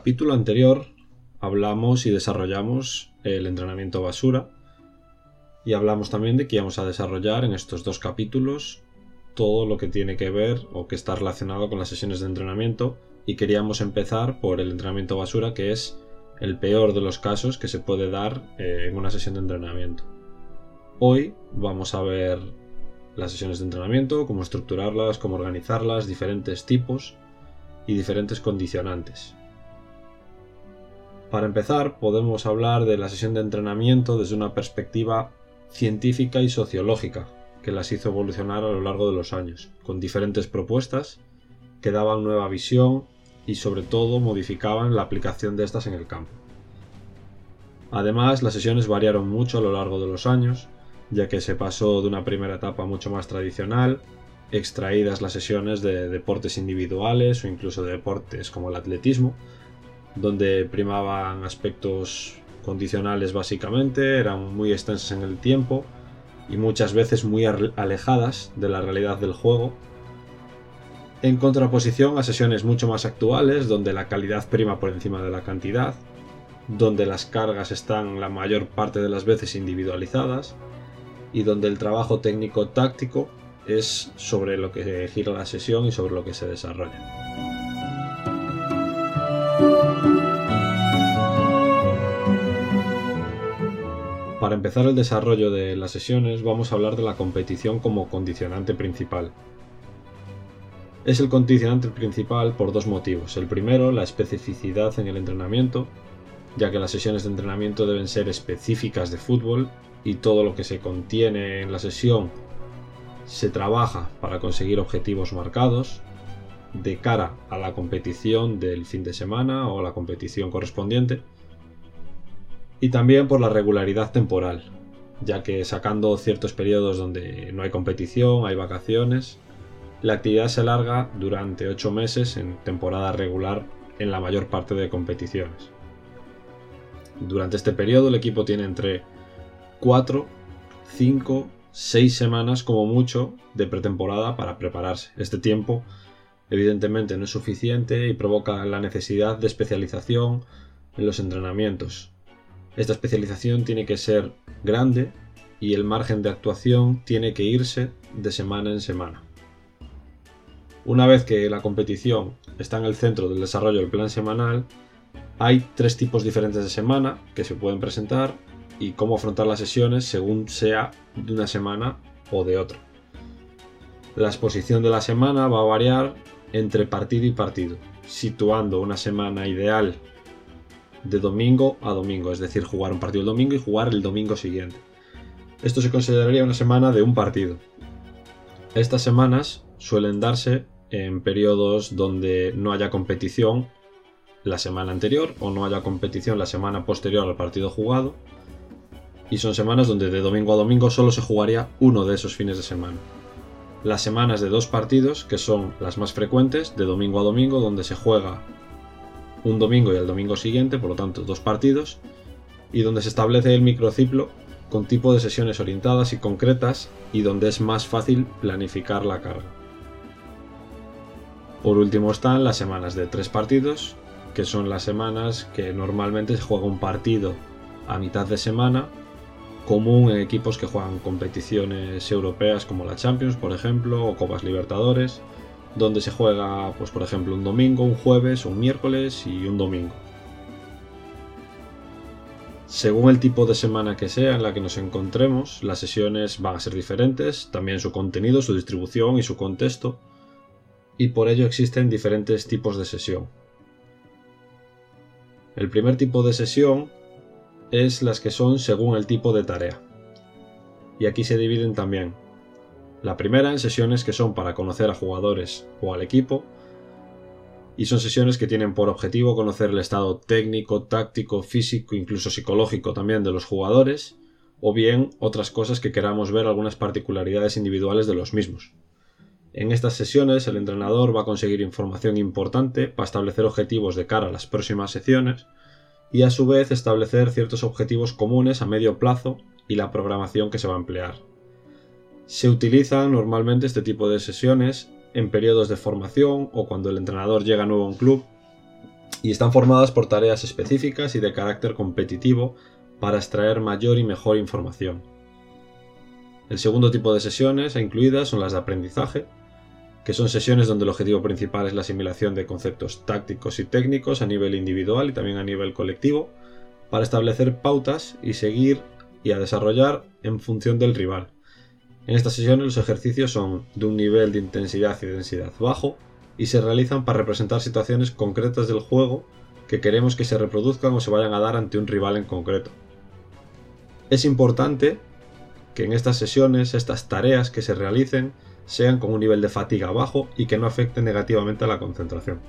Capítulo anterior hablamos y desarrollamos el entrenamiento basura y hablamos también de que íbamos a desarrollar en estos dos capítulos todo lo que tiene que ver o que está relacionado con las sesiones de entrenamiento y queríamos empezar por el entrenamiento basura que es el peor de los casos que se puede dar eh, en una sesión de entrenamiento. Hoy vamos a ver las sesiones de entrenamiento, cómo estructurarlas, cómo organizarlas, diferentes tipos y diferentes condicionantes. Para empezar, podemos hablar de la sesión de entrenamiento desde una perspectiva científica y sociológica, que las hizo evolucionar a lo largo de los años, con diferentes propuestas que daban nueva visión y sobre todo modificaban la aplicación de estas en el campo. Además, las sesiones variaron mucho a lo largo de los años, ya que se pasó de una primera etapa mucho más tradicional, extraídas las sesiones de deportes individuales o incluso de deportes como el atletismo, donde primaban aspectos condicionales básicamente, eran muy extensas en el tiempo y muchas veces muy alejadas de la realidad del juego, en contraposición a sesiones mucho más actuales donde la calidad prima por encima de la cantidad, donde las cargas están la mayor parte de las veces individualizadas y donde el trabajo técnico-táctico es sobre lo que gira la sesión y sobre lo que se desarrolla. Para empezar el desarrollo de las sesiones vamos a hablar de la competición como condicionante principal. Es el condicionante principal por dos motivos. El primero, la especificidad en el entrenamiento, ya que las sesiones de entrenamiento deben ser específicas de fútbol y todo lo que se contiene en la sesión se trabaja para conseguir objetivos marcados de cara a la competición del fin de semana o la competición correspondiente y también por la regularidad temporal, ya que sacando ciertos periodos donde no hay competición, hay vacaciones, la actividad se alarga durante 8 meses en temporada regular en la mayor parte de competiciones. Durante este periodo el equipo tiene entre 4, 5 seis semanas como mucho de pretemporada para prepararse. Este tiempo evidentemente no es suficiente y provoca la necesidad de especialización en los entrenamientos. Esta especialización tiene que ser grande y el margen de actuación tiene que irse de semana en semana. Una vez que la competición está en el centro del desarrollo del plan semanal, hay tres tipos diferentes de semana que se pueden presentar y cómo afrontar las sesiones según sea de una semana o de otra. La exposición de la semana va a variar entre partido y partido, situando una semana ideal de domingo a domingo, es decir, jugar un partido el domingo y jugar el domingo siguiente. Esto se consideraría una semana de un partido. Estas semanas suelen darse en periodos donde no haya competición la semana anterior o no haya competición la semana posterior al partido jugado y son semanas donde de domingo a domingo solo se jugaría uno de esos fines de semana. Las semanas de dos partidos, que son las más frecuentes, de domingo a domingo, donde se juega un domingo y el domingo siguiente, por lo tanto dos partidos, y donde se establece el microciclo con tipo de sesiones orientadas y concretas y donde es más fácil planificar la carga. Por último están las semanas de tres partidos, que son las semanas que normalmente se juega un partido a mitad de semana común en equipos que juegan competiciones europeas como la Champions, por ejemplo, o Copas Libertadores, donde se juega, pues por ejemplo, un domingo, un jueves, un miércoles y un domingo. Según el tipo de semana que sea en la que nos encontremos, las sesiones van a ser diferentes, también su contenido, su distribución y su contexto, y por ello existen diferentes tipos de sesión. El primer tipo de sesión es las que son según el tipo de tarea. Y aquí se dividen también La primera en sesiones que son para conocer a jugadores o al equipo, y son sesiones que tienen por objetivo conocer el estado técnico, táctico, físico, incluso psicológico también de los jugadores, o bien otras cosas que queramos ver algunas particularidades individuales de los mismos. En estas sesiones el entrenador va a conseguir información importante para establecer objetivos de cara a las próximas secciones y a su vez establecer ciertos objetivos comunes a medio plazo y la programación que se va a emplear. Se utilizan normalmente este tipo de sesiones en periodos de formación o cuando el entrenador llega nuevo a un club y están formadas por tareas específicas y de carácter competitivo para extraer mayor y mejor información. El segundo tipo de sesiones incluidas son las de aprendizaje, que son sesiones donde el objetivo principal es la asimilación de conceptos tácticos y técnicos a nivel individual y también a nivel colectivo, para establecer pautas y seguir y a desarrollar en función del rival. En estas sesiones los ejercicios son de un nivel de intensidad y densidad bajo y se realizan para representar situaciones concretas del juego que queremos que se reproduzcan o se vayan a dar ante un rival en concreto. Es importante que en estas sesiones, estas tareas que se realicen, sean con un nivel de fatiga bajo y que no afecten negativamente a la concentración.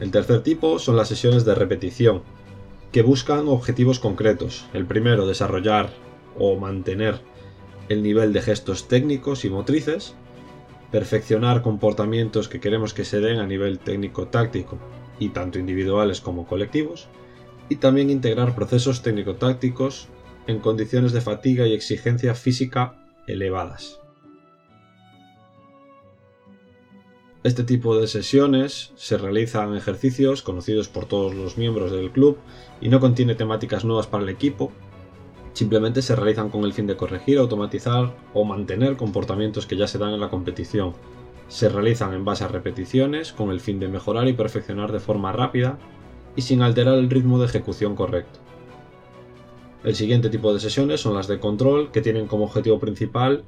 El tercer tipo son las sesiones de repetición, que buscan objetivos concretos. El primero, desarrollar o mantener el nivel de gestos técnicos y motrices, perfeccionar comportamientos que queremos que se den a nivel técnico-táctico y tanto individuales como colectivos, y también integrar procesos técnico-tácticos en condiciones de fatiga y exigencia física elevadas. Este tipo de sesiones se realizan ejercicios conocidos por todos los miembros del club y no contiene temáticas nuevas para el equipo, simplemente se realizan con el fin de corregir, automatizar o mantener comportamientos que ya se dan en la competición. Se realizan en base a repeticiones con el fin de mejorar y perfeccionar de forma rápida y sin alterar el ritmo de ejecución correcto. El siguiente tipo de sesiones son las de control, que tienen como objetivo principal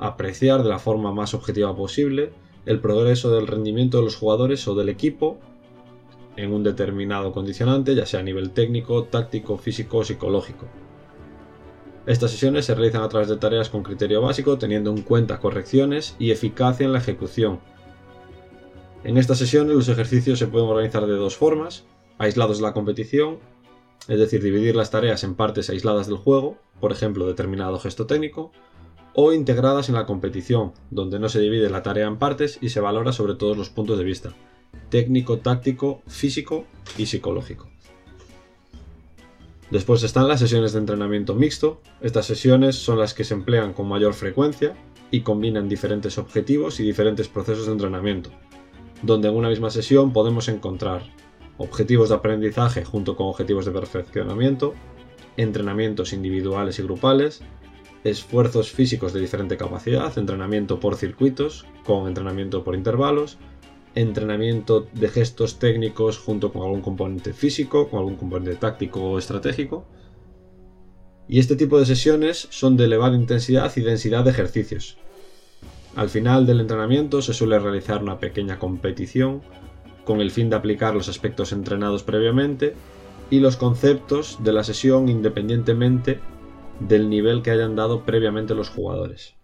apreciar de la forma más objetiva posible el progreso del rendimiento de los jugadores o del equipo en un determinado condicionante, ya sea a nivel técnico, táctico, físico o psicológico. Estas sesiones se realizan a través de tareas con criterio básico, teniendo en cuenta correcciones y eficacia en la ejecución. En estas sesiones los ejercicios se pueden organizar de dos formas, aislados de la competición, es decir, dividir las tareas en partes aisladas del juego, por ejemplo, determinado gesto técnico, o integradas en la competición, donde no se divide la tarea en partes y se valora sobre todos los puntos de vista, técnico, táctico, físico y psicológico. Después están las sesiones de entrenamiento mixto. Estas sesiones son las que se emplean con mayor frecuencia y combinan diferentes objetivos y diferentes procesos de entrenamiento, donde en una misma sesión podemos encontrar objetivos de aprendizaje junto con objetivos de perfeccionamiento, entrenamientos individuales y grupales, esfuerzos físicos de diferente capacidad, entrenamiento por circuitos, con entrenamiento por intervalos, entrenamiento de gestos técnicos junto con algún componente físico, con algún componente táctico o estratégico. Y este tipo de sesiones son de elevada intensidad y densidad de ejercicios. Al final del entrenamiento se suele realizar una pequeña competición con el fin de aplicar los aspectos entrenados previamente y los conceptos de la sesión independientemente del nivel que hayan dado previamente los jugadores.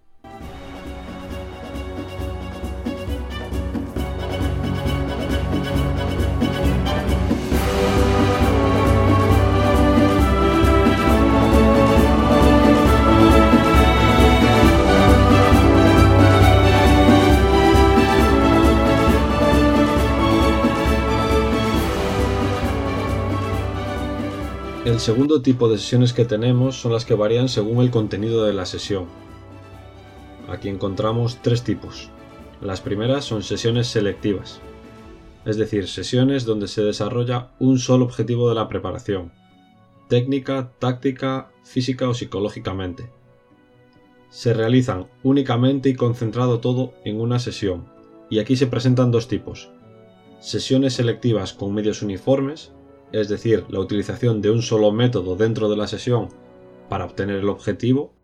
El segundo tipo de sesiones que tenemos son las que varían según el contenido de la sesión. Aquí encontramos tres tipos. Las primeras son sesiones selectivas, es decir, sesiones donde se desarrolla un solo objetivo de la preparación, técnica, táctica, física o psicológicamente. Se realizan únicamente y concentrado todo en una sesión, y aquí se presentan dos tipos. Sesiones selectivas con medios uniformes, es decir, la utilización de un solo método dentro de la sesión para obtener el objetivo,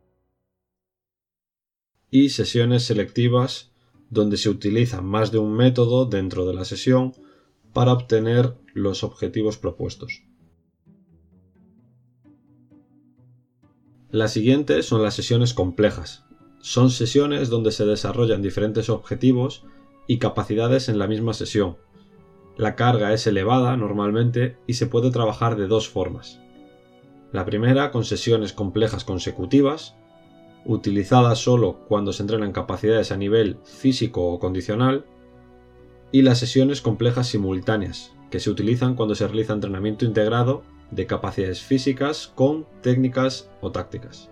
y sesiones selectivas donde se utiliza más de un método dentro de la sesión para obtener los objetivos propuestos. Las siguientes son las sesiones complejas. Son sesiones donde se desarrollan diferentes objetivos y capacidades en la misma sesión. La carga es elevada normalmente y se puede trabajar de dos formas. La primera con sesiones complejas consecutivas, utilizadas solo cuando se entrenan capacidades a nivel físico o condicional, y las sesiones complejas simultáneas, que se utilizan cuando se realiza entrenamiento integrado de capacidades físicas con técnicas o tácticas.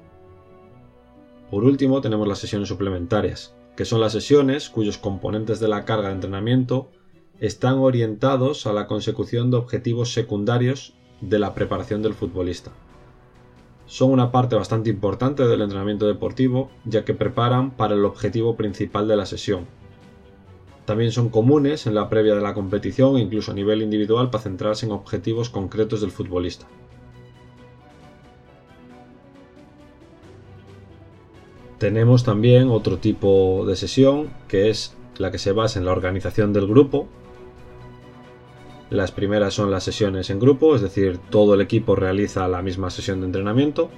Por último tenemos las sesiones suplementarias, que son las sesiones cuyos componentes de la carga de entrenamiento están orientados a la consecución de objetivos secundarios de la preparación del futbolista. Son una parte bastante importante del entrenamiento deportivo ya que preparan para el objetivo principal de la sesión, también son comunes en la previa de la competición e incluso a nivel individual para centrarse en objetivos concretos del futbolista. Tenemos también otro tipo de sesión que es la que se basa en la organización del grupo. Las primeras son las sesiones en grupo, es decir, todo el equipo realiza la misma sesión de entrenamiento.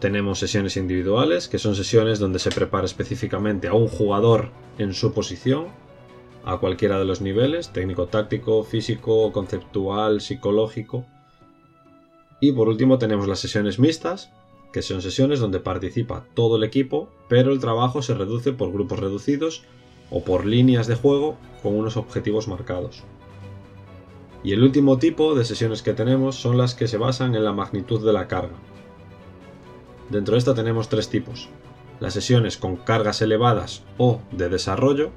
Tenemos sesiones individuales, que son sesiones donde se prepara específicamente a un jugador en su posición a cualquiera de los niveles, técnico, táctico, físico, conceptual, psicológico. Y por último tenemos las sesiones mixtas, que son sesiones donde participa todo el equipo, pero el trabajo se reduce por grupos reducidos o por líneas de juego con unos objetivos marcados. Y el último tipo de sesiones que tenemos son las que se basan en la magnitud de la carga. Dentro de esta tenemos tres tipos. Las sesiones con cargas elevadas o de desarrollo,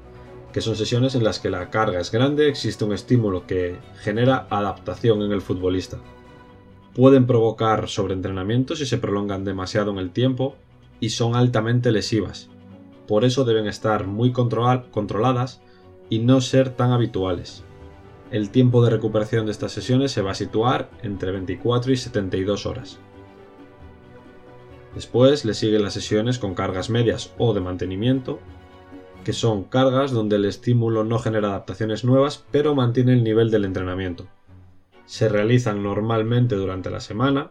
que son sesiones en las que la carga es grande, existe un estímulo que genera adaptación en el futbolista. Pueden provocar sobreentrenamiento si se prolongan demasiado en el tiempo y son altamente lesivas. Por eso deben estar muy controladas y no ser tan habituales. El tiempo de recuperación de estas sesiones se va a situar entre 24 y 72 horas. Después le siguen las sesiones con cargas medias o de mantenimiento, que son cargas donde el estímulo no genera adaptaciones nuevas, pero mantiene el nivel del entrenamiento. Se realizan normalmente durante la semana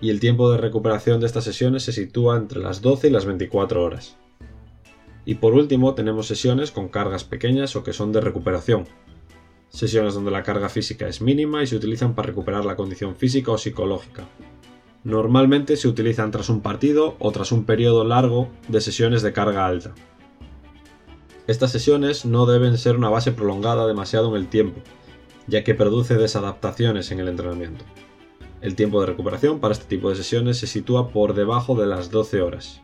y el tiempo de recuperación de estas sesiones se sitúa entre las 12 y las 24 horas. Y por último tenemos sesiones con cargas pequeñas o que son de recuperación. Sesiones donde la carga física es mínima y se utilizan para recuperar la condición física o psicológica. Normalmente se utilizan tras un partido o tras un periodo largo de sesiones de carga alta. Estas sesiones no deben ser una base prolongada demasiado en el tiempo, ya que produce desadaptaciones en el entrenamiento. El tiempo de recuperación para este tipo de sesiones se sitúa por debajo de las 12 horas.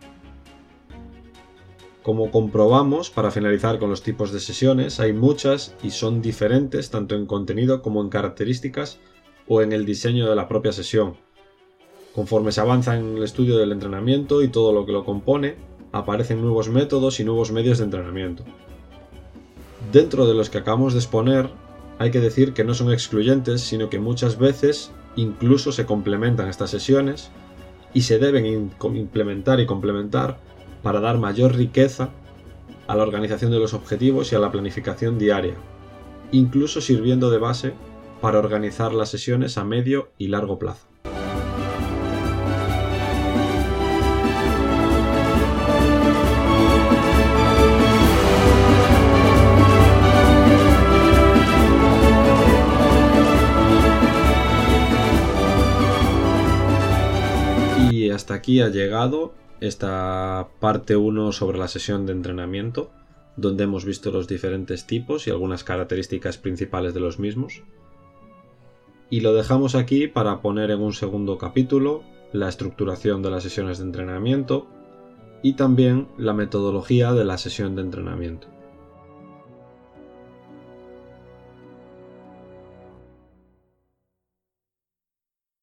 Como comprobamos, para finalizar con los tipos de sesiones, hay muchas y son diferentes tanto en contenido como en características o en el diseño de la propia sesión. Conforme se avanza en el estudio del entrenamiento y todo lo que lo compone, aparecen nuevos métodos y nuevos medios de entrenamiento. Dentro de los que acabamos de exponer, hay que decir que no son excluyentes, sino que muchas veces incluso se complementan estas sesiones y se deben implementar y complementar para dar mayor riqueza a la organización de los objetivos y a la planificación diaria, incluso sirviendo de base para organizar las sesiones a medio y largo plazo. hasta aquí ha llegado esta parte 1 sobre la sesión de entrenamiento, donde hemos visto los diferentes tipos y algunas características principales de los mismos. Y lo dejamos aquí para poner en un segundo capítulo la estructuración de las sesiones de entrenamiento y también la metodología de la sesión de entrenamiento.